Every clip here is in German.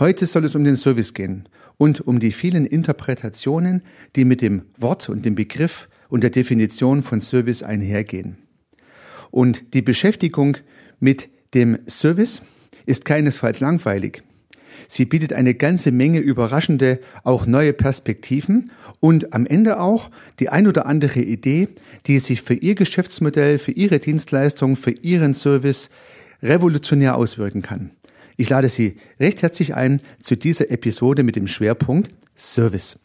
Heute soll es um den Service gehen und um die vielen Interpretationen, die mit dem Wort und dem Begriff und der Definition von Service einhergehen. Und die Beschäftigung mit dem Service ist keinesfalls langweilig. Sie bietet eine ganze Menge überraschende, auch neue Perspektiven und am Ende auch die ein oder andere Idee, die sich für Ihr Geschäftsmodell, für Ihre Dienstleistung, für Ihren Service revolutionär auswirken kann. Ich lade Sie recht herzlich ein zu dieser Episode mit dem Schwerpunkt Service.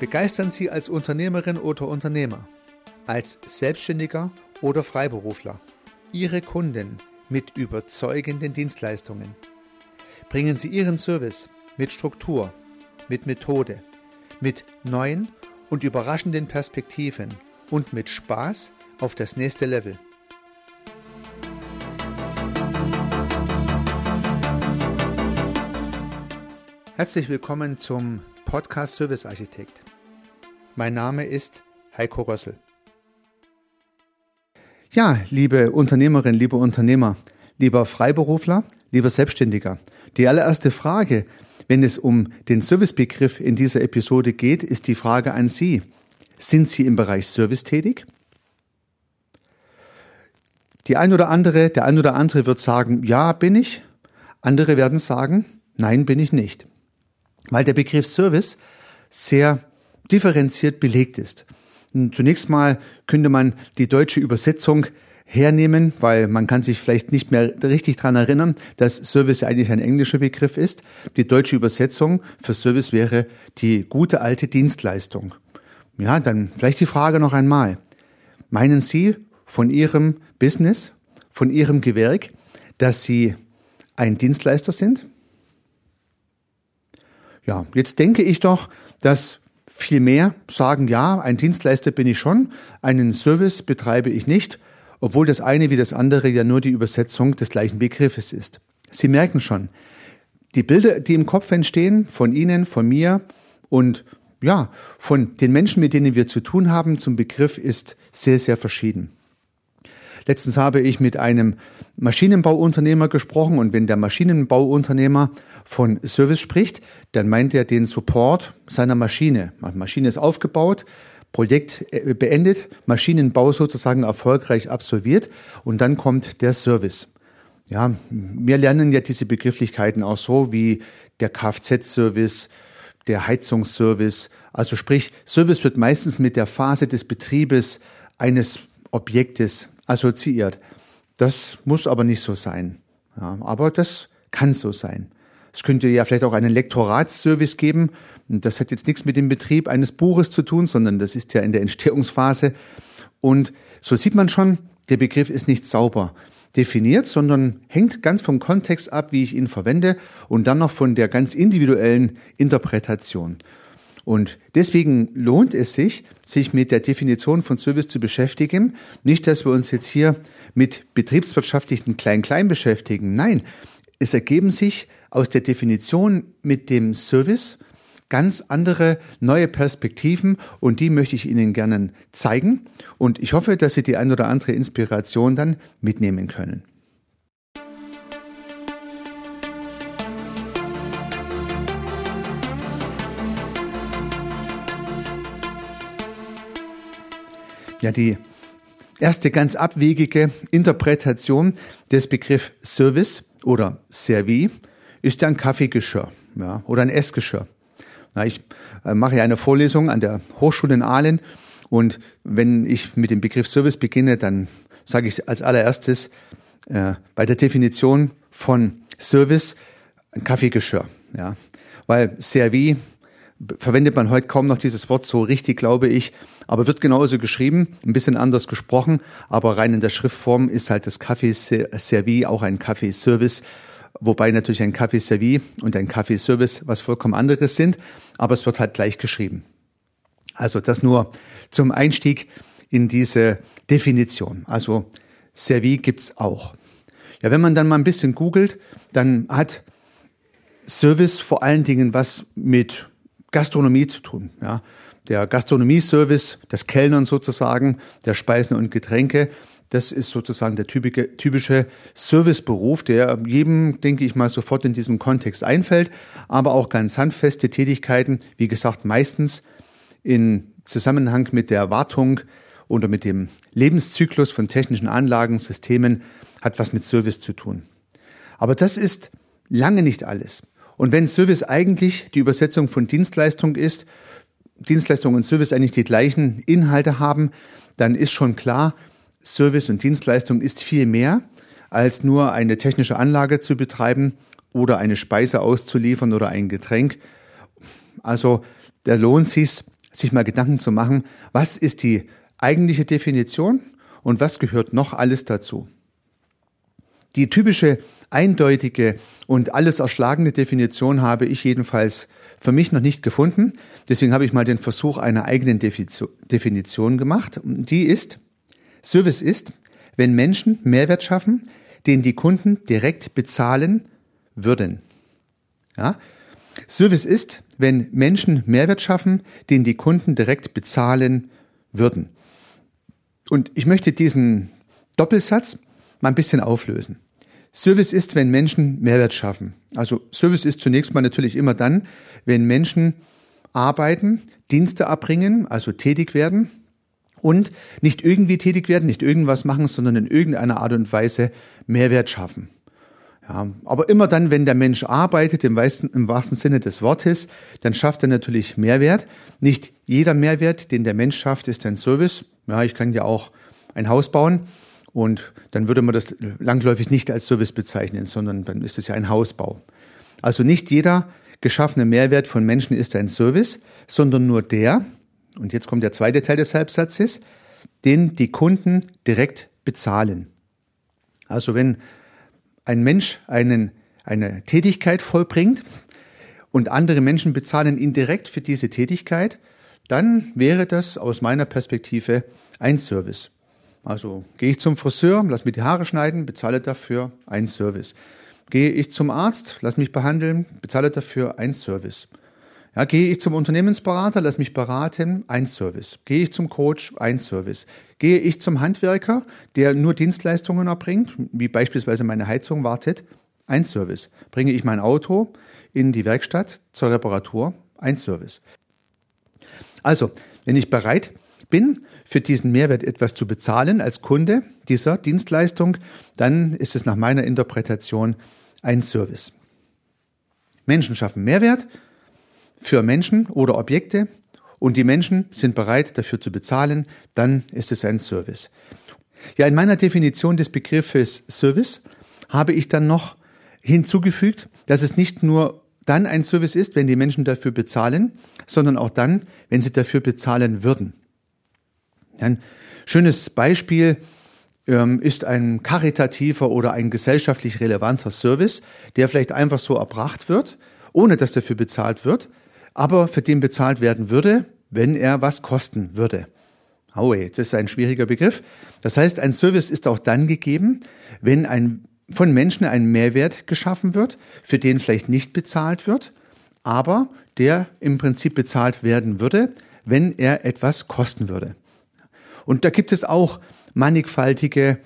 Begeistern Sie als Unternehmerin oder Unternehmer, als Selbstständiger oder Freiberufler Ihre Kunden mit überzeugenden Dienstleistungen. Bringen Sie Ihren Service mit Struktur, mit Methode, mit neuen und überraschenden Perspektiven und mit Spaß auf das nächste Level. Herzlich willkommen zum Podcast Service Architekt. Mein Name ist Heiko Rössel. Ja, liebe Unternehmerin, liebe Unternehmer, lieber Freiberufler, lieber Selbstständiger, die allererste Frage, wenn es um den Servicebegriff in dieser Episode geht, ist die Frage an Sie. Sind Sie im Bereich Service tätig? Die ein oder andere, der ein oder andere wird sagen, ja, bin ich. Andere werden sagen, nein, bin ich nicht. Weil der Begriff Service sehr differenziert belegt ist. Zunächst mal könnte man die deutsche Übersetzung hernehmen, weil man kann sich vielleicht nicht mehr richtig dran erinnern, dass Service eigentlich ein englischer Begriff ist. Die deutsche Übersetzung für Service wäre die gute alte Dienstleistung. Ja, dann vielleicht die Frage noch einmal. Meinen Sie von Ihrem Business, von Ihrem Gewerk, dass Sie ein Dienstleister sind? Ja, jetzt denke ich doch, dass viel mehr sagen, ja, ein Dienstleister bin ich schon, einen Service betreibe ich nicht obwohl das eine wie das andere ja nur die Übersetzung des gleichen Begriffes ist. Sie merken schon, die Bilder, die im Kopf entstehen, von Ihnen, von mir und ja, von den Menschen, mit denen wir zu tun haben, zum Begriff ist sehr, sehr verschieden. Letztens habe ich mit einem Maschinenbauunternehmer gesprochen und wenn der Maschinenbauunternehmer von Service spricht, dann meint er den Support seiner Maschine. Die Maschine ist aufgebaut, Projekt äh, beendet, Maschinenbau sozusagen erfolgreich absolviert und dann kommt der Service. Ja, wir lernen ja diese Begrifflichkeiten auch so wie der Kfz-Service, der Heizungsservice. Also sprich, Service wird meistens mit der Phase des Betriebes eines Objektes assoziiert. Das muss aber nicht so sein. Ja, aber das kann so sein. Es könnte ja vielleicht auch einen Lektoratsservice geben. Das hat jetzt nichts mit dem Betrieb eines Buches zu tun, sondern das ist ja in der Entstehungsphase. Und so sieht man schon, der Begriff ist nicht sauber definiert, sondern hängt ganz vom Kontext ab, wie ich ihn verwende und dann noch von der ganz individuellen Interpretation. Und deswegen lohnt es sich, sich mit der Definition von Service zu beschäftigen. Nicht, dass wir uns jetzt hier mit betriebswirtschaftlichen Klein-Klein beschäftigen. Nein, es ergeben sich aus der Definition mit dem Service ganz andere neue Perspektiven und die möchte ich Ihnen gerne zeigen und ich hoffe, dass Sie die ein oder andere Inspiration dann mitnehmen können. Ja, die erste ganz abwegige Interpretation des Begriffs Service oder Servi ist ein Kaffeegeschirr ja, oder ein Essgeschirr. Na, ich äh, mache ja eine Vorlesung an der Hochschule in Aalen und wenn ich mit dem Begriff Service beginne, dann sage ich als allererstes äh, bei der Definition von Service ein Kaffeegeschirr. Ja, weil Servi verwendet man heute kaum noch dieses Wort so richtig, glaube ich, aber wird genauso geschrieben, ein bisschen anders gesprochen, aber rein in der Schriftform ist halt das Kaffeeservi auch ein Kaffeeservice wobei natürlich ein Kaffee-Servis und ein Kaffeeservice was vollkommen anderes sind, aber es wird halt gleich geschrieben. Also das nur zum Einstieg in diese Definition. Also Servis gibt's auch. Ja, wenn man dann mal ein bisschen googelt, dann hat Service vor allen Dingen was mit Gastronomie zu tun. Ja. Der Gastronomieservice, das Kellnern sozusagen, der Speisen und Getränke, das ist sozusagen der typische, typische Serviceberuf, der jedem, denke ich mal, sofort in diesem Kontext einfällt, aber auch ganz handfeste Tätigkeiten, wie gesagt, meistens in Zusammenhang mit der Wartung oder mit dem Lebenszyklus von technischen Anlagen, Systemen, hat was mit Service zu tun. Aber das ist lange nicht alles. Und wenn Service eigentlich die Übersetzung von Dienstleistung ist, Dienstleistung und Service eigentlich die gleichen Inhalte haben, dann ist schon klar, Service und Dienstleistung ist viel mehr als nur eine technische Anlage zu betreiben oder eine Speise auszuliefern oder ein Getränk. Also der lohnt sich, sich mal Gedanken zu machen, was ist die eigentliche Definition und was gehört noch alles dazu. Die typische, eindeutige und alles erschlagende Definition habe ich jedenfalls für mich noch nicht gefunden. Deswegen habe ich mal den Versuch einer eigenen Definition gemacht. Die ist, Service ist, wenn Menschen Mehrwert schaffen, den die Kunden direkt bezahlen würden. Ja? Service ist, wenn Menschen Mehrwert schaffen, den die Kunden direkt bezahlen würden. Und ich möchte diesen Doppelsatz mal ein bisschen auflösen. Service ist, wenn Menschen Mehrwert schaffen. Also Service ist zunächst mal natürlich immer dann, wenn Menschen arbeiten, Dienste erbringen, also tätig werden und nicht irgendwie tätig werden, nicht irgendwas machen, sondern in irgendeiner Art und Weise Mehrwert schaffen. Ja, aber immer dann, wenn der Mensch arbeitet, im wahrsten, im wahrsten Sinne des Wortes, dann schafft er natürlich Mehrwert. Nicht jeder Mehrwert, den der Mensch schafft, ist ein Service. Ja, ich kann ja auch ein Haus bauen und dann würde man das langläufig nicht als Service bezeichnen, sondern dann ist es ja ein Hausbau. Also nicht jeder geschaffene Mehrwert von Menschen ist ein Service, sondern nur der, und jetzt kommt der zweite Teil des Halbsatzes, den die Kunden direkt bezahlen. Also wenn ein Mensch einen, eine Tätigkeit vollbringt und andere Menschen bezahlen ihn direkt für diese Tätigkeit, dann wäre das aus meiner Perspektive ein Service. Also gehe ich zum Friseur, lass mir die Haare schneiden, bezahle dafür ein Service. Gehe ich zum Arzt, lass mich behandeln, bezahle dafür ein Service. Ja, gehe ich zum Unternehmensberater, lass mich beraten, ein Service. Gehe ich zum Coach, ein Service. Gehe ich zum Handwerker, der nur Dienstleistungen erbringt, wie beispielsweise meine Heizung wartet, ein Service. Bringe ich mein Auto in die Werkstatt zur Reparatur, ein Service. Also, wenn ich bereit bin, für diesen Mehrwert etwas zu bezahlen als Kunde dieser Dienstleistung, dann ist es nach meiner Interpretation ein Service. Menschen schaffen Mehrwert für Menschen oder Objekte und die Menschen sind bereit dafür zu bezahlen, dann ist es ein Service. Ja, in meiner Definition des Begriffes Service habe ich dann noch hinzugefügt, dass es nicht nur dann ein Service ist, wenn die Menschen dafür bezahlen, sondern auch dann, wenn sie dafür bezahlen würden. Ein schönes Beispiel ähm, ist ein karitativer oder ein gesellschaftlich relevanter Service, der vielleicht einfach so erbracht wird, ohne dass dafür bezahlt wird, aber für den bezahlt werden würde, wenn er was kosten würde. Aue, das ist ein schwieriger Begriff. Das heißt, ein Service ist auch dann gegeben, wenn ein von Menschen ein Mehrwert geschaffen wird, für den vielleicht nicht bezahlt wird, aber der im Prinzip bezahlt werden würde, wenn er etwas kosten würde. Und da gibt es auch mannigfaltige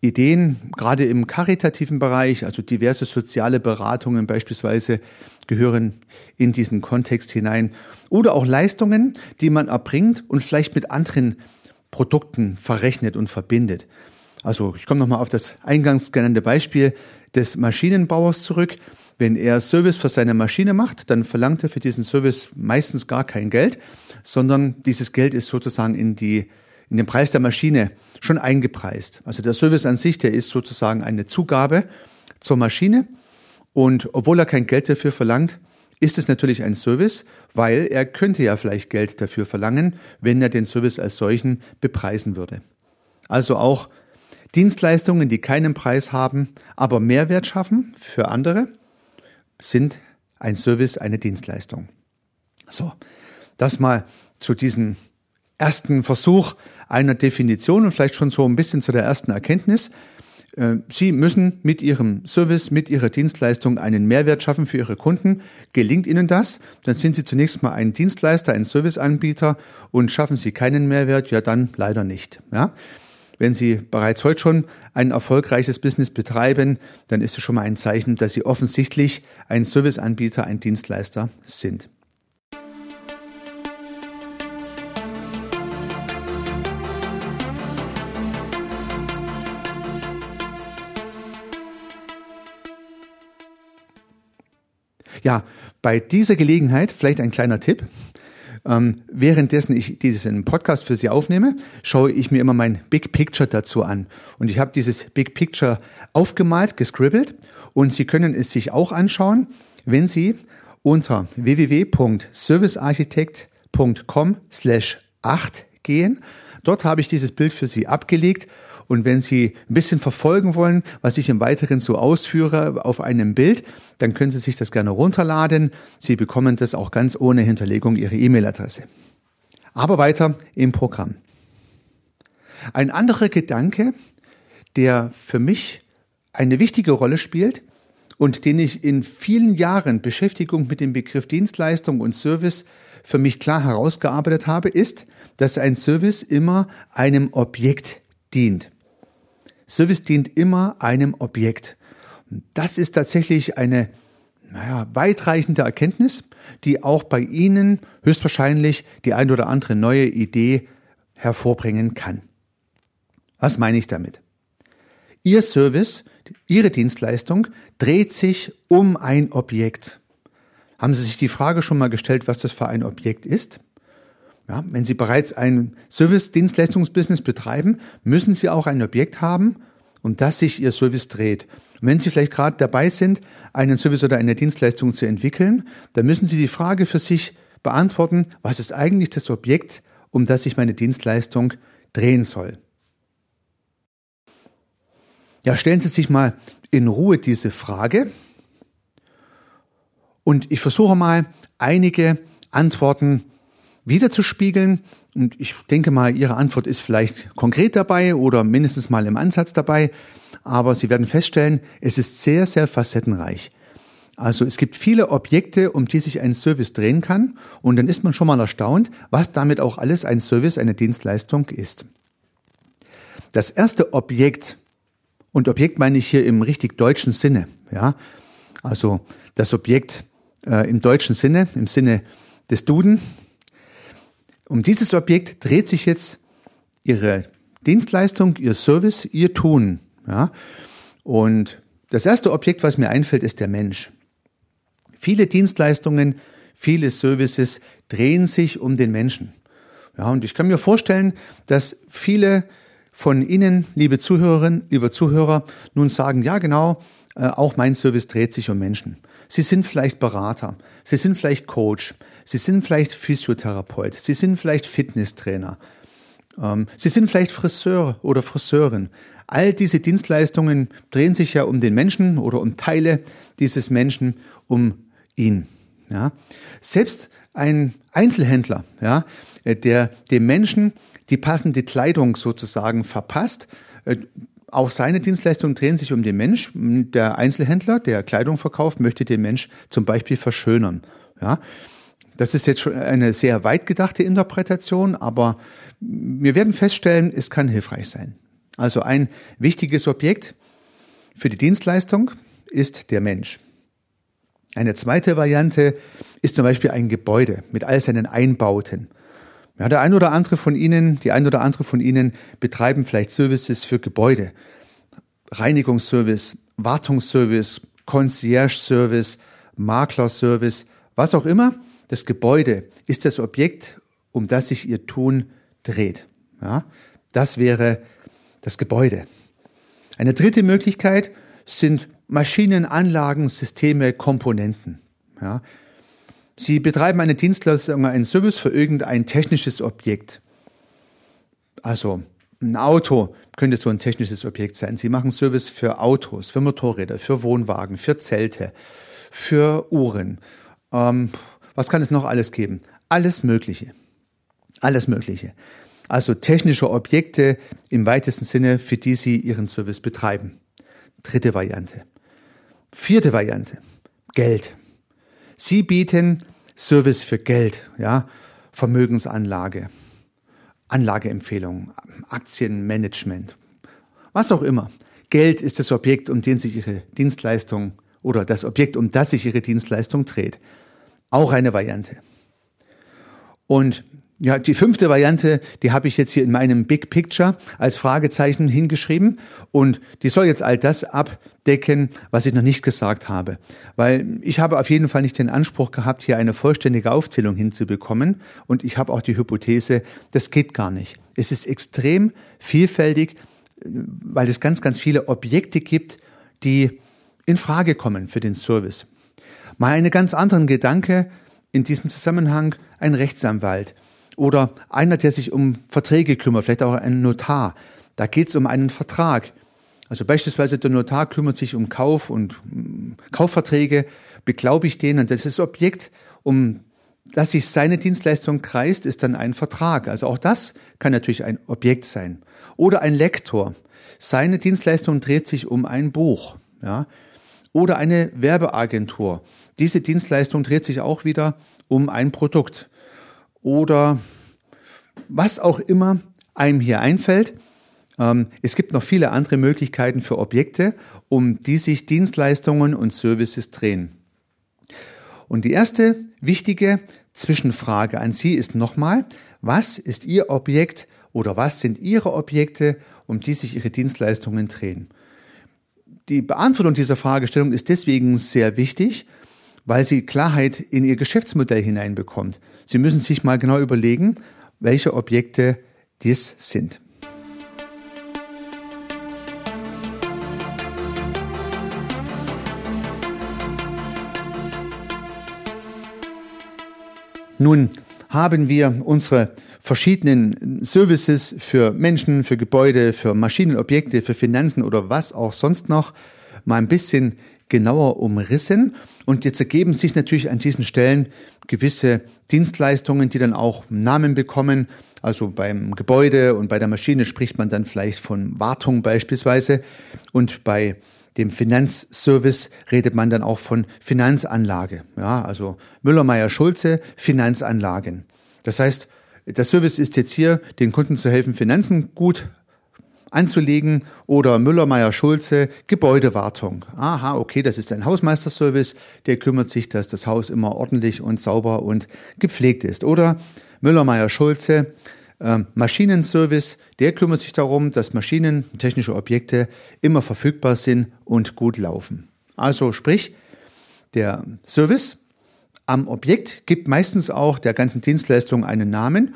Ideen, gerade im karitativen Bereich, also diverse soziale Beratungen beispielsweise gehören in diesen Kontext hinein. Oder auch Leistungen, die man erbringt und vielleicht mit anderen Produkten verrechnet und verbindet. Also ich komme nochmal auf das eingangs genannte Beispiel des Maschinenbauers zurück. Wenn er Service für seine Maschine macht, dann verlangt er für diesen Service meistens gar kein Geld, sondern dieses Geld ist sozusagen in die in den Preis der Maschine schon eingepreist. Also der Service an sich, der ist sozusagen eine Zugabe zur Maschine. Und obwohl er kein Geld dafür verlangt, ist es natürlich ein Service, weil er könnte ja vielleicht Geld dafür verlangen, wenn er den Service als solchen bepreisen würde. Also auch Dienstleistungen, die keinen Preis haben, aber Mehrwert schaffen für andere, sind ein Service, eine Dienstleistung. So, das mal zu diesem ersten Versuch einer Definition und vielleicht schon so ein bisschen zu der ersten Erkenntnis. Äh, Sie müssen mit Ihrem Service, mit Ihrer Dienstleistung einen Mehrwert schaffen für Ihre Kunden. Gelingt Ihnen das, dann sind Sie zunächst mal ein Dienstleister, ein Serviceanbieter und schaffen Sie keinen Mehrwert, ja dann leider nicht. Ja? Wenn Sie bereits heute schon ein erfolgreiches Business betreiben, dann ist es schon mal ein Zeichen, dass Sie offensichtlich ein Serviceanbieter, ein Dienstleister sind. Ja, bei dieser Gelegenheit vielleicht ein kleiner Tipp. Ähm, währenddessen ich diesen Podcast für Sie aufnehme, schaue ich mir immer mein Big Picture dazu an. Und ich habe dieses Big Picture aufgemalt, gescribbelt und Sie können es sich auch anschauen, wenn Sie unter www.servicearchitekt.com slash 8 gehen. Dort habe ich dieses Bild für Sie abgelegt und wenn Sie ein bisschen verfolgen wollen, was ich im Weiteren so ausführe auf einem Bild, dann können Sie sich das gerne runterladen. Sie bekommen das auch ganz ohne Hinterlegung Ihrer E-Mail-Adresse. Aber weiter im Programm. Ein anderer Gedanke, der für mich eine wichtige Rolle spielt und den ich in vielen Jahren Beschäftigung mit dem Begriff Dienstleistung und Service für mich klar herausgearbeitet habe, ist, dass ein Service immer einem Objekt dient. Service dient immer einem Objekt. Das ist tatsächlich eine naja, weitreichende Erkenntnis, die auch bei Ihnen höchstwahrscheinlich die ein oder andere neue Idee hervorbringen kann. Was meine ich damit? Ihr Service, Ihre Dienstleistung dreht sich um ein Objekt. Haben Sie sich die Frage schon mal gestellt, was das für ein Objekt ist? Ja, wenn Sie bereits ein Service-Dienstleistungsbusiness betreiben, müssen Sie auch ein Objekt haben, um das sich Ihr Service dreht. Und wenn Sie vielleicht gerade dabei sind, einen Service oder eine Dienstleistung zu entwickeln, dann müssen Sie die Frage für sich beantworten, was ist eigentlich das Objekt, um das sich meine Dienstleistung drehen soll. Ja, stellen Sie sich mal in Ruhe diese Frage und ich versuche mal einige Antworten wiederzuspiegeln. Und ich denke mal, Ihre Antwort ist vielleicht konkret dabei oder mindestens mal im Ansatz dabei. Aber Sie werden feststellen, es ist sehr, sehr facettenreich. Also es gibt viele Objekte, um die sich ein Service drehen kann. Und dann ist man schon mal erstaunt, was damit auch alles ein Service, eine Dienstleistung ist. Das erste Objekt, und Objekt meine ich hier im richtig deutschen Sinne, ja, also das Objekt äh, im deutschen Sinne, im Sinne des Duden, um dieses Objekt dreht sich jetzt Ihre Dienstleistung, Ihr Service, Ihr Tun. Ja? Und das erste Objekt, was mir einfällt, ist der Mensch. Viele Dienstleistungen, viele Services drehen sich um den Menschen. Ja, und ich kann mir vorstellen, dass viele von Ihnen, liebe Zuhörerinnen, liebe Zuhörer, nun sagen, ja genau, äh, auch mein Service dreht sich um Menschen. Sie sind vielleicht Berater, Sie sind vielleicht Coach, Sie sind vielleicht Physiotherapeut, Sie sind vielleicht Fitnesstrainer, ähm, Sie sind vielleicht Friseur oder Friseurin. All diese Dienstleistungen drehen sich ja um den Menschen oder um Teile dieses Menschen, um ihn. Ja. Selbst ein Einzelhändler, ja, der dem Menschen die passende Kleidung sozusagen verpasst, äh, auch seine Dienstleistungen drehen sich um den Mensch. Der Einzelhändler, der Kleidung verkauft, möchte den Mensch zum Beispiel verschönern. Ja. Das ist jetzt schon eine sehr weit gedachte Interpretation, aber wir werden feststellen, es kann hilfreich sein. Also ein wichtiges Objekt für die Dienstleistung ist der Mensch. Eine zweite Variante ist zum Beispiel ein Gebäude mit all seinen Einbauten. Ja, der ein oder andere von Ihnen, die ein oder andere von Ihnen betreiben vielleicht Services für Gebäude. Reinigungsservice, Wartungsservice, Concierge-Service, Maklerservice, was auch immer. Das Gebäude ist das Objekt, um das sich Ihr Tun dreht. Ja, das wäre das Gebäude. Eine dritte Möglichkeit sind Maschinen, Anlagen, Systeme, Komponenten. Ja, Sie betreiben eine Dienstleistung, einen Service für irgendein technisches Objekt. Also ein Auto könnte so ein technisches Objekt sein. Sie machen Service für Autos, für Motorräder, für Wohnwagen, für Zelte, für Uhren. Ähm, was kann es noch alles geben? Alles Mögliche. Alles Mögliche. Also technische Objekte im weitesten Sinne, für die Sie Ihren Service betreiben. Dritte Variante. Vierte Variante. Geld. Sie bieten Service für Geld, ja, Vermögensanlage, Anlageempfehlungen, Aktienmanagement, was auch immer. Geld ist das Objekt, um den sich Ihre Dienstleistung oder das Objekt, um das sich Ihre Dienstleistung dreht. Auch eine Variante. Und ja, die fünfte Variante, die habe ich jetzt hier in meinem Big Picture als Fragezeichen hingeschrieben und die soll jetzt all das abdecken, was ich noch nicht gesagt habe. Weil ich habe auf jeden Fall nicht den Anspruch gehabt, hier eine vollständige Aufzählung hinzubekommen und ich habe auch die Hypothese, das geht gar nicht. Es ist extrem vielfältig, weil es ganz, ganz viele Objekte gibt, die in Frage kommen für den Service. Mal einen ganz anderen Gedanke in diesem Zusammenhang, ein Rechtsanwalt oder einer, der sich um Verträge kümmert, vielleicht auch ein Notar. Da geht es um einen Vertrag. Also beispielsweise der Notar kümmert sich um Kauf und mm, Kaufverträge, beglaubigt den und das ist Objekt, um das sich seine Dienstleistung kreist, ist dann ein Vertrag. Also auch das kann natürlich ein Objekt sein. Oder ein Lektor. Seine Dienstleistung dreht sich um ein Buch. Ja. Oder eine Werbeagentur. Diese Dienstleistung dreht sich auch wieder um ein Produkt oder was auch immer einem hier einfällt. Ähm, es gibt noch viele andere Möglichkeiten für Objekte, um die sich Dienstleistungen und Services drehen. Und die erste wichtige Zwischenfrage an Sie ist nochmal, was ist Ihr Objekt oder was sind Ihre Objekte, um die sich Ihre Dienstleistungen drehen? Die Beantwortung dieser Fragestellung ist deswegen sehr wichtig, weil sie Klarheit in Ihr Geschäftsmodell hineinbekommt. Sie müssen sich mal genau überlegen, welche Objekte dies sind. Nun haben wir unsere verschiedenen Services für Menschen, für Gebäude, für Maschinenobjekte, für Finanzen oder was auch sonst noch mal ein bisschen genauer umrissen. Und jetzt ergeben sich natürlich an diesen Stellen gewisse Dienstleistungen, die dann auch Namen bekommen. Also beim Gebäude und bei der Maschine spricht man dann vielleicht von Wartung beispielsweise. Und bei dem Finanzservice redet man dann auch von Finanzanlage. Ja, also Müller-Meyer-Schulze, Finanzanlagen. Das heißt, der Service ist jetzt hier, den Kunden zu helfen, Finanzen gut anzulegen oder Müller, Meyer, Schulze, Gebäudewartung. Aha, okay, das ist ein Hausmeisterservice, der kümmert sich, dass das Haus immer ordentlich und sauber und gepflegt ist. Oder Müller, Meyer, Schulze, äh, Maschinenservice, der kümmert sich darum, dass Maschinen, technische Objekte immer verfügbar sind und gut laufen. Also sprich, der Service am Objekt gibt meistens auch der ganzen Dienstleistung einen Namen.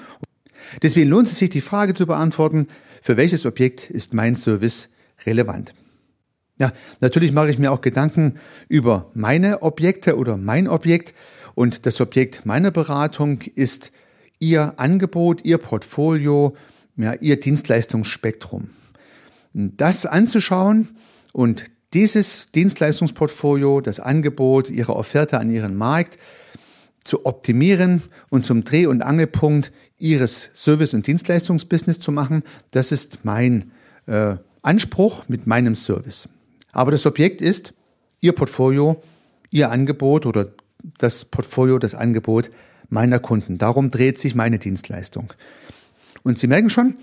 Deswegen lohnt es sich, die Frage zu beantworten, für welches Objekt ist mein Service relevant. Ja, natürlich mache ich mir auch Gedanken über meine Objekte oder mein Objekt und das Objekt meiner Beratung ist Ihr Angebot, Ihr Portfolio, ja, Ihr Dienstleistungsspektrum. Das anzuschauen und dieses Dienstleistungsportfolio, das Angebot, Ihre Offerte an Ihren Markt zu optimieren und zum Dreh- und Angelpunkt ihres Service- und Dienstleistungsbusiness zu machen. Das ist mein äh, Anspruch mit meinem Service. Aber das Objekt ist Ihr Portfolio, Ihr Angebot oder das Portfolio, das Angebot meiner Kunden. Darum dreht sich meine Dienstleistung. Und Sie merken schon,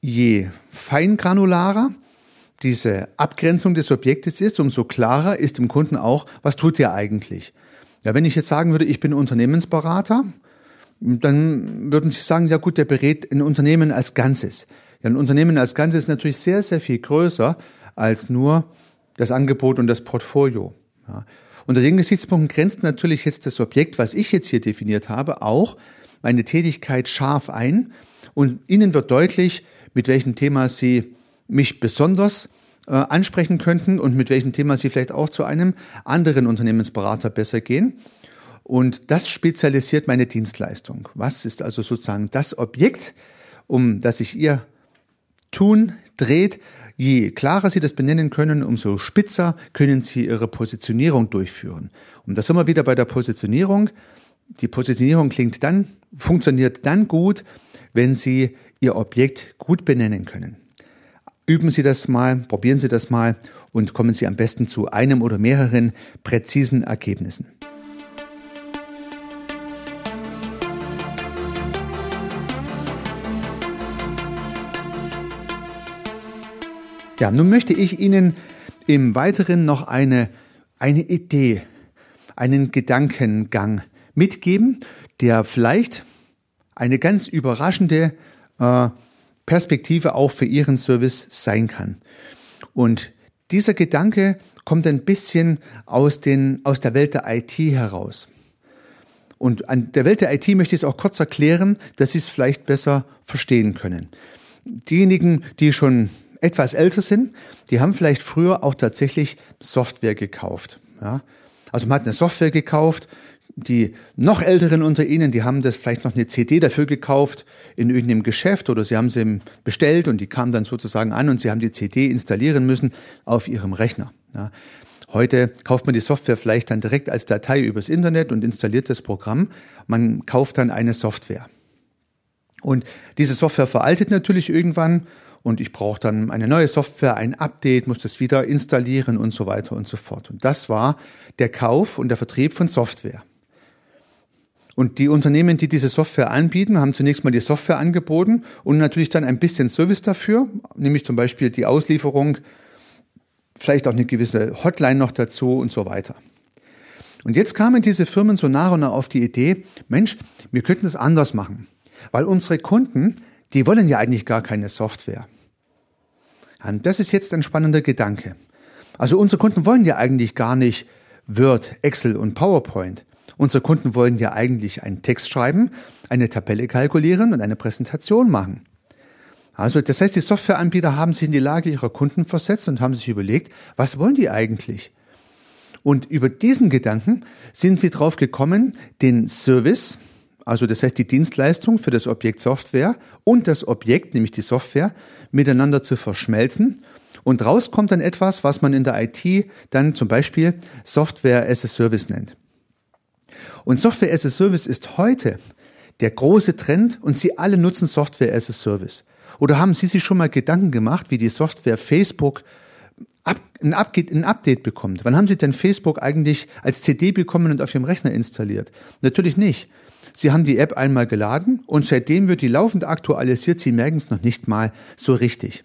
je feingranularer diese Abgrenzung des Objektes ist, umso klarer ist dem Kunden auch, was tut er eigentlich. Ja, wenn ich jetzt sagen würde, ich bin Unternehmensberater, dann würden Sie sagen, ja gut, der berät ein Unternehmen als Ganzes. Ja, ein Unternehmen als Ganzes ist natürlich sehr, sehr viel größer als nur das Angebot und das Portfolio. Ja. Unter den Gesichtspunkten grenzt natürlich jetzt das Objekt, was ich jetzt hier definiert habe, auch meine Tätigkeit scharf ein und Ihnen wird deutlich, mit welchem Thema Sie mich besonders äh, ansprechen könnten und mit welchem Thema Sie vielleicht auch zu einem anderen Unternehmensberater besser gehen. Und das spezialisiert meine Dienstleistung. Was ist also sozusagen das Objekt, um das sich Ihr Tun dreht? Je klarer Sie das benennen können, umso spitzer können Sie Ihre Positionierung durchführen. Und da sind wir wieder bei der Positionierung. Die Positionierung klingt dann, funktioniert dann gut, wenn Sie Ihr Objekt gut benennen können. Üben Sie das mal, probieren Sie das mal und kommen Sie am besten zu einem oder mehreren präzisen Ergebnissen. Ja, nun möchte ich Ihnen im Weiteren noch eine, eine Idee, einen Gedankengang mitgeben, der vielleicht eine ganz überraschende äh, Perspektive auch für Ihren Service sein kann. Und dieser Gedanke kommt ein bisschen aus, den, aus der Welt der IT heraus. Und an der Welt der IT möchte ich es auch kurz erklären, dass Sie es vielleicht besser verstehen können. Diejenigen, die schon etwas älter sind, die haben vielleicht früher auch tatsächlich Software gekauft. Ja? Also man hat eine Software gekauft, die noch älteren unter Ihnen, die haben das vielleicht noch eine CD dafür gekauft in irgendeinem Geschäft oder sie haben sie bestellt und die kam dann sozusagen an und sie haben die CD installieren müssen auf ihrem Rechner. Ja. Heute kauft man die Software vielleicht dann direkt als Datei übers Internet und installiert das Programm. Man kauft dann eine Software. Und diese Software veraltet natürlich irgendwann und ich brauche dann eine neue Software, ein Update, muss das wieder installieren und so weiter und so fort. Und das war der Kauf und der Vertrieb von Software. Und die Unternehmen, die diese Software anbieten, haben zunächst mal die Software angeboten und natürlich dann ein bisschen Service dafür, nämlich zum Beispiel die Auslieferung, vielleicht auch eine gewisse Hotline noch dazu und so weiter. Und jetzt kamen diese Firmen so nach und nach auf die Idee, Mensch, wir könnten es anders machen, weil unsere Kunden, die wollen ja eigentlich gar keine Software. Und das ist jetzt ein spannender Gedanke. Also unsere Kunden wollen ja eigentlich gar nicht Word, Excel und PowerPoint. Unsere Kunden wollen ja eigentlich einen Text schreiben, eine Tabelle kalkulieren und eine Präsentation machen. Also das heißt, die Softwareanbieter haben sich in die Lage ihrer Kunden versetzt und haben sich überlegt, was wollen die eigentlich? Und über diesen Gedanken sind sie drauf gekommen, den Service, also das heißt die Dienstleistung für das Objekt Software und das Objekt, nämlich die Software, miteinander zu verschmelzen. Und raus kommt dann etwas, was man in der IT dann zum Beispiel Software as a Service nennt. Und Software as a Service ist heute der große Trend und Sie alle nutzen Software as a Service. Oder haben Sie sich schon mal Gedanken gemacht, wie die Software Facebook ein, Update bekommt? Wann haben Sie denn Facebook eigentlich als CD bekommen und auf Ihrem Rechner installiert? Natürlich nicht. Sie haben die App einmal geladen und seitdem wird die laufend aktualisiert. Sie merken es noch nicht mal so richtig.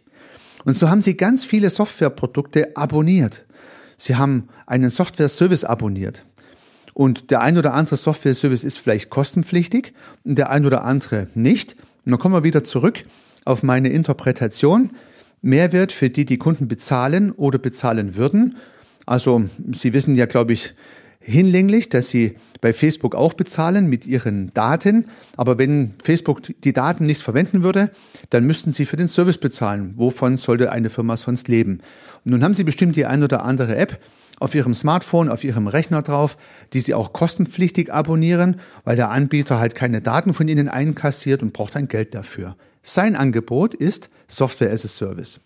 Und so haben Sie ganz viele Softwareprodukte abonniert. Sie haben einen Software-Service abonniert. Und der ein oder andere Software-Service ist vielleicht kostenpflichtig und der ein oder andere nicht. Und dann kommen wir wieder zurück auf meine Interpretation. Mehrwert für die, die Kunden bezahlen oder bezahlen würden. Also Sie wissen ja, glaube ich, hinlänglich, dass Sie bei Facebook auch bezahlen mit Ihren Daten. Aber wenn Facebook die Daten nicht verwenden würde, dann müssten Sie für den Service bezahlen. Wovon sollte eine Firma sonst leben? Und nun haben Sie bestimmt die ein oder andere App, auf Ihrem Smartphone, auf Ihrem Rechner drauf, die Sie auch kostenpflichtig abonnieren, weil der Anbieter halt keine Daten von Ihnen einkassiert und braucht ein Geld dafür. Sein Angebot ist Software as a Service.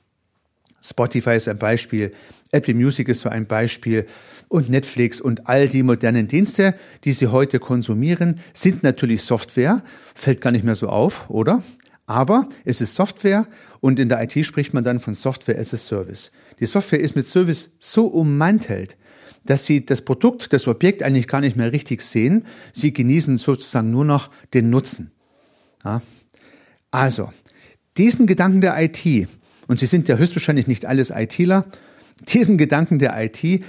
Spotify ist ein Beispiel, Apple Music ist so ein Beispiel und Netflix und all die modernen Dienste, die Sie heute konsumieren, sind natürlich Software, fällt gar nicht mehr so auf, oder? Aber es ist Software und in der IT spricht man dann von Software as a Service. Die Software ist mit Service so ummantelt, dass sie das Produkt, das Objekt eigentlich gar nicht mehr richtig sehen. Sie genießen sozusagen nur noch den Nutzen. Ja. Also, diesen Gedanken der IT, und Sie sind ja höchstwahrscheinlich nicht alles ITler, diesen Gedanken der IT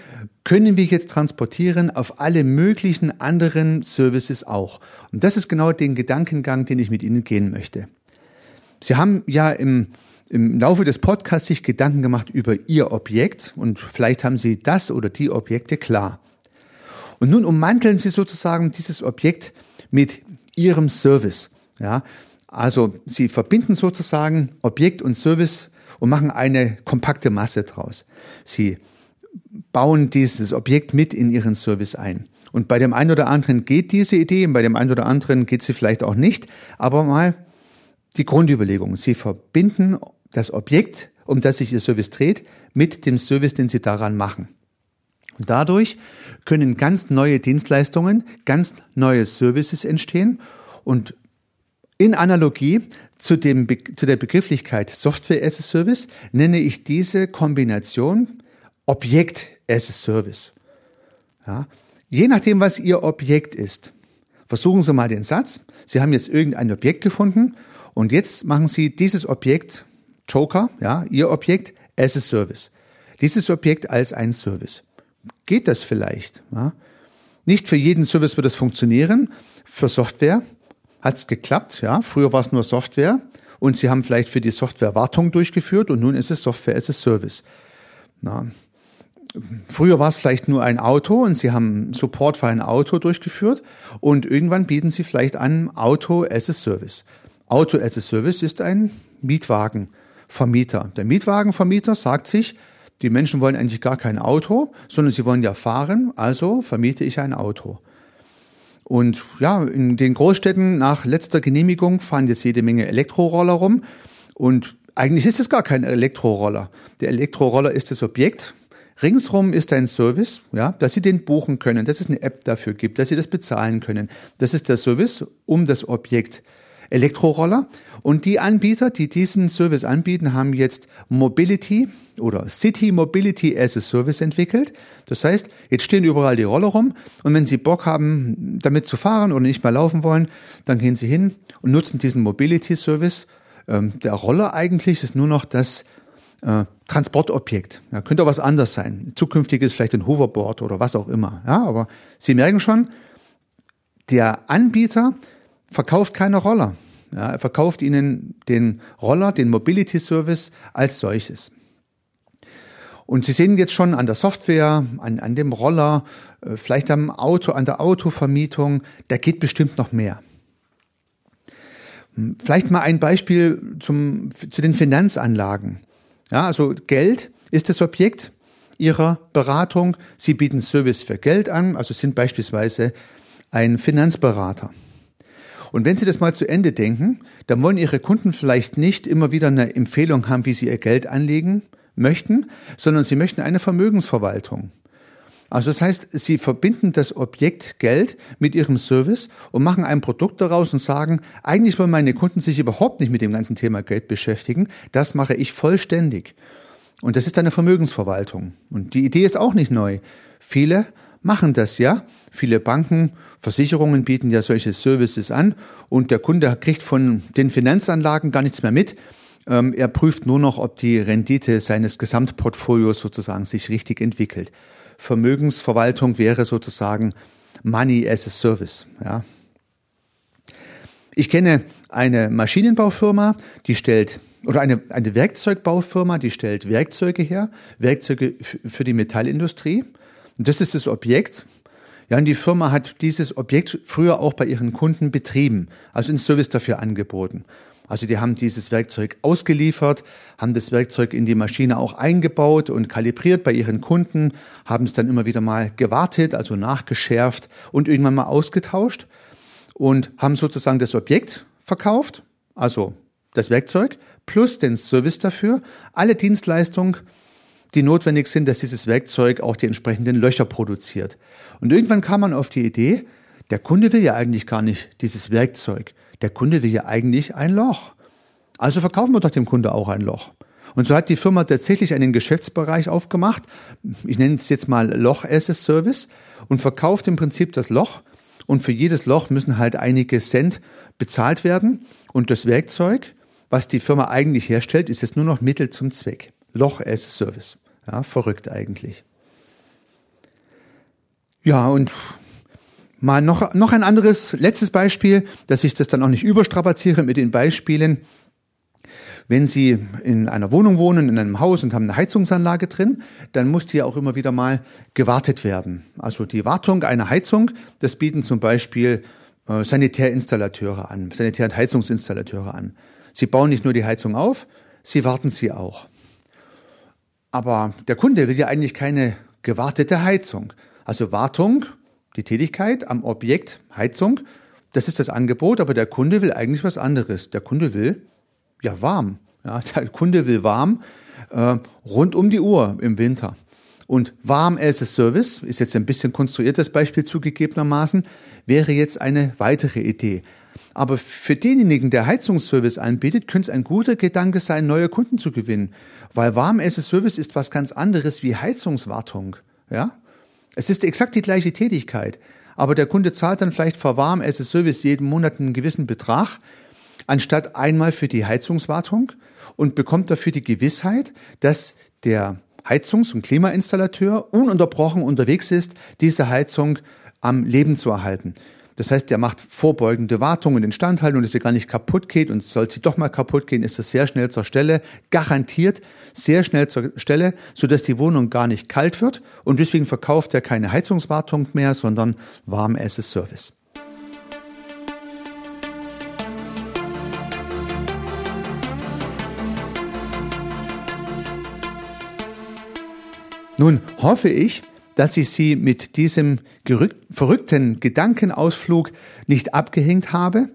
können wir jetzt transportieren auf alle möglichen anderen Services auch. Und das ist genau den Gedankengang, den ich mit Ihnen gehen möchte. Sie haben ja im im Laufe des Podcasts sich Gedanken gemacht über Ihr Objekt und vielleicht haben Sie das oder die Objekte klar. Und nun ummanteln Sie sozusagen dieses Objekt mit Ihrem Service. Ja, also Sie verbinden sozusagen Objekt und Service und machen eine kompakte Masse draus. Sie bauen dieses Objekt mit in Ihren Service ein. Und bei dem einen oder anderen geht diese Idee, bei dem einen oder anderen geht sie vielleicht auch nicht. Aber mal die Grundüberlegung. Sie verbinden das Objekt, um das sich Ihr Service dreht, mit dem Service, den Sie daran machen. Und dadurch können ganz neue Dienstleistungen, ganz neue Services entstehen und In Analogie zu, dem, zu der Begrifflichkeit Software as a Service nenne ich diese Kombination Objekt as a Service. Ja, je nachdem, was Ihr Objekt ist, versuchen Sie mal den Satz. Sie haben jetzt irgendein Objekt gefunden und jetzt machen Sie dieses Objekt Joker, ja, Ihr Objekt as a Service. Dieses Objekt als ein Service. Geht das vielleicht? Ja? Nicht für jeden Service wird es funktionieren. Für Software hat es geklappt. Ja? Früher war es nur Software und Sie haben vielleicht für die Software Wartung durchgeführt und nun ist es Software as a Service. Na, Früher war es vielleicht nur ein Auto und Sie haben Support für ein Auto durchgeführt und irgendwann bieten Sie vielleicht an Auto as a Service. Auto as a Service ist ein Mietwagenvermieter. Der Mietwagenvermieter sagt sich, die Menschen wollen eigentlich gar kein Auto, sondern sie wollen ja fahren, also vermiete ich ein Auto. Und ja, in den Großstädten nach letzter Genehmigung fahren jetzt jede Menge Elektroroller rum und eigentlich ist es gar kein Elektroroller. Der Elektroroller ist das Objekt. Ringsrum ist ein Service, ja, dass Sie den buchen können, dass es eine App dafür gibt, dass Sie das bezahlen können. Das ist der Service um das Objekt Elektroroller. Und die Anbieter, die diesen Service anbieten, haben jetzt Mobility oder City Mobility as a Service entwickelt. Das heißt, jetzt stehen überall die Roller rum und wenn Sie Bock haben, damit zu fahren oder nicht mehr laufen wollen, dann gehen Sie hin und nutzen diesen Mobility Service. Ähm, der Roller eigentlich ist nur noch das äh, Transportobjekt. Ja, könnte auch was anderes sein. Zukünftig ist vielleicht ein Hoverboard oder was auch immer. Ja, aber Sie merken schon, der Anbieter verkauft keine Roller. Ja, er verkauft ihnen den Roller, den Mobility Service als solches. Und Sie sehen jetzt schon an der Software, an, an dem Roller, äh, vielleicht am Auto, an der Autovermietung, da geht bestimmt noch mehr. Hm, vielleicht mal ein Beispiel zum, zu den Finanzanlagen. Ja, also Geld ist das Objekt Ihrer Beratung. Sie bieten Service für Geld an, also sind beispielsweise ein Finanzberater. Und wenn Sie das mal zu Ende denken, dann wollen Ihre Kunden vielleicht nicht immer wieder eine Empfehlung haben, wie sie ihr Geld anlegen möchten, sondern sie möchten eine Vermögensverwaltung. Also das heißt, Sie verbinden das Objekt Geld mit Ihrem Service und machen ein Produkt daraus und sagen, eigentlich wollen meine Kunden sich überhaupt nicht mit dem ganzen Thema Geld beschäftigen. Das mache ich vollständig. Und das ist eine Vermögensverwaltung. Und die Idee ist auch nicht neu. Viele machen das ja. Viele Banken, Versicherungen bieten ja solche Services an und der Kunde kriegt von den Finanzanlagen gar nichts mehr mit. Ähm, er prüft nur noch, ob die Rendite seines Gesamtportfolios sozusagen sich richtig entwickelt. Vermögensverwaltung wäre sozusagen Money as a Service. Ja. Ich kenne eine Maschinenbaufirma, die stellt oder eine, eine Werkzeugbaufirma, die stellt Werkzeuge her, Werkzeuge für die Metallindustrie. Und das ist das Objekt. Ja, und die Firma hat dieses Objekt früher auch bei ihren Kunden betrieben, also einen Service dafür angeboten. Also die haben dieses Werkzeug ausgeliefert, haben das Werkzeug in die Maschine auch eingebaut und kalibriert bei ihren Kunden, haben es dann immer wieder mal gewartet, also nachgeschärft und irgendwann mal ausgetauscht und haben sozusagen das Objekt verkauft, also das Werkzeug plus den Service dafür, alle Dienstleistungen die notwendig sind, dass dieses Werkzeug auch die entsprechenden Löcher produziert. Und irgendwann kam man auf die Idee, der Kunde will ja eigentlich gar nicht dieses Werkzeug. Der Kunde will ja eigentlich ein Loch. Also verkaufen wir doch dem Kunde auch ein Loch. Und so hat die Firma tatsächlich einen Geschäftsbereich aufgemacht. Ich nenne es jetzt mal Loch as a Service und verkauft im Prinzip das Loch. Und für jedes Loch müssen halt einige Cent bezahlt werden. Und das Werkzeug, was die Firma eigentlich herstellt, ist jetzt nur noch Mittel zum Zweck. Loch as a Service. Ja, verrückt eigentlich. Ja, und mal noch, noch ein anderes, letztes Beispiel, dass ich das dann auch nicht überstrapaziere mit den Beispielen. Wenn Sie in einer Wohnung wohnen, in einem Haus und haben eine Heizungsanlage drin, dann muss die auch immer wieder mal gewartet werden. Also die Wartung einer Heizung, das bieten zum Beispiel äh, Sanitärinstallateure an, Sanitär- und Heizungsinstallateure an. Sie bauen nicht nur die Heizung auf, sie warten sie auch. Aber der Kunde will ja eigentlich keine gewartete Heizung. Also Wartung, die Tätigkeit am Objekt Heizung, das ist das Angebot, aber der Kunde will eigentlich was anderes. Der Kunde will ja warm. Ja, der Kunde will warm äh, rund um die Uhr im Winter. Und warm as a Service ist jetzt ein bisschen konstruiertes Beispiel zugegebenermaßen, wäre jetzt eine weitere Idee. Aber für denjenigen, der Heizungsservice anbietet, könnte es ein guter Gedanke sein, neue Kunden zu gewinnen. Weil Warmesse-Service ist was ganz anderes wie Heizungswartung. Ja? Es ist exakt die gleiche Tätigkeit. Aber der Kunde zahlt dann vielleicht für Warmesse-Service jeden Monat einen gewissen Betrag, anstatt einmal für die Heizungswartung und bekommt dafür die Gewissheit, dass der Heizungs- und Klimainstallateur ununterbrochen unterwegs ist, diese Heizung am Leben zu erhalten. Das heißt, der macht vorbeugende Wartung und Instandhaltung, dass sie gar nicht kaputt geht und soll sie doch mal kaputt gehen, ist das sehr schnell zur Stelle, garantiert sehr schnell zur Stelle, sodass die Wohnung gar nicht kalt wird und deswegen verkauft er keine Heizungswartung mehr, sondern Warm as a Service. Nun hoffe ich, dass ich Sie mit diesem verrückten Gedankenausflug nicht abgehängt habe,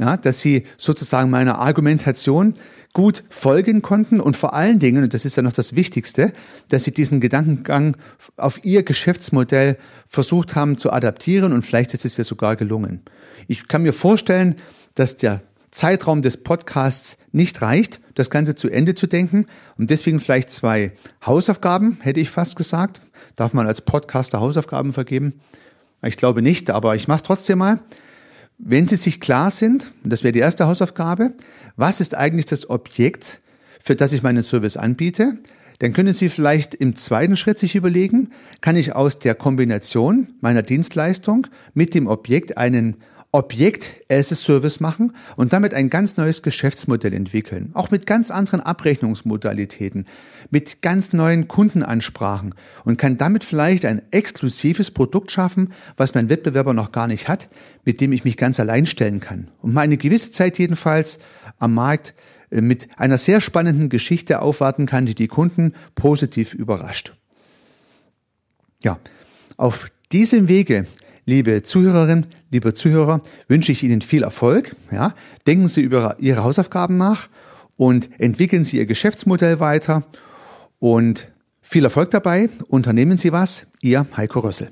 ja, dass Sie sozusagen meiner Argumentation gut folgen konnten und vor allen Dingen, und das ist ja noch das Wichtigste, dass Sie diesen Gedankengang auf Ihr Geschäftsmodell versucht haben zu adaptieren und vielleicht ist es ja sogar gelungen. Ich kann mir vorstellen, dass der Zeitraum des Podcasts nicht reicht, das Ganze zu Ende zu denken. Und deswegen vielleicht zwei Hausaufgaben, hätte ich fast gesagt. Darf man als Podcaster Hausaufgaben vergeben? Ich glaube nicht, aber ich mache es trotzdem mal. Wenn Sie sich klar sind, und das wäre die erste Hausaufgabe, was ist eigentlich das Objekt, für das ich meinen Service anbiete, dann können Sie vielleicht im zweiten Schritt sich überlegen, kann ich aus der Kombination meiner Dienstleistung mit dem Objekt einen Objekt as a Service machen und damit ein ganz neues Geschäftsmodell entwickeln. Auch mit ganz anderen Abrechnungsmodalitäten, mit ganz neuen Kundenansprachen und kann damit vielleicht ein exklusives Produkt schaffen, was mein Wettbewerber noch gar nicht hat, mit dem ich mich ganz allein stellen kann. Und mal eine gewisse Zeit jedenfalls am Markt äh, mit einer sehr spannenden Geschichte aufwarten kann, die die Kunden positiv überrascht. Ja, auf diesem Wege Liebe Zuhörerinnen, liebe Zuhörer, wünsche ich Ihnen viel Erfolg. Ja, denken Sie über Ihre Hausaufgaben nach und entwickeln Sie Ihr Geschäftsmodell weiter und viel Erfolg dabei. Unternehmen Sie was. Ihr Heiko Rössel.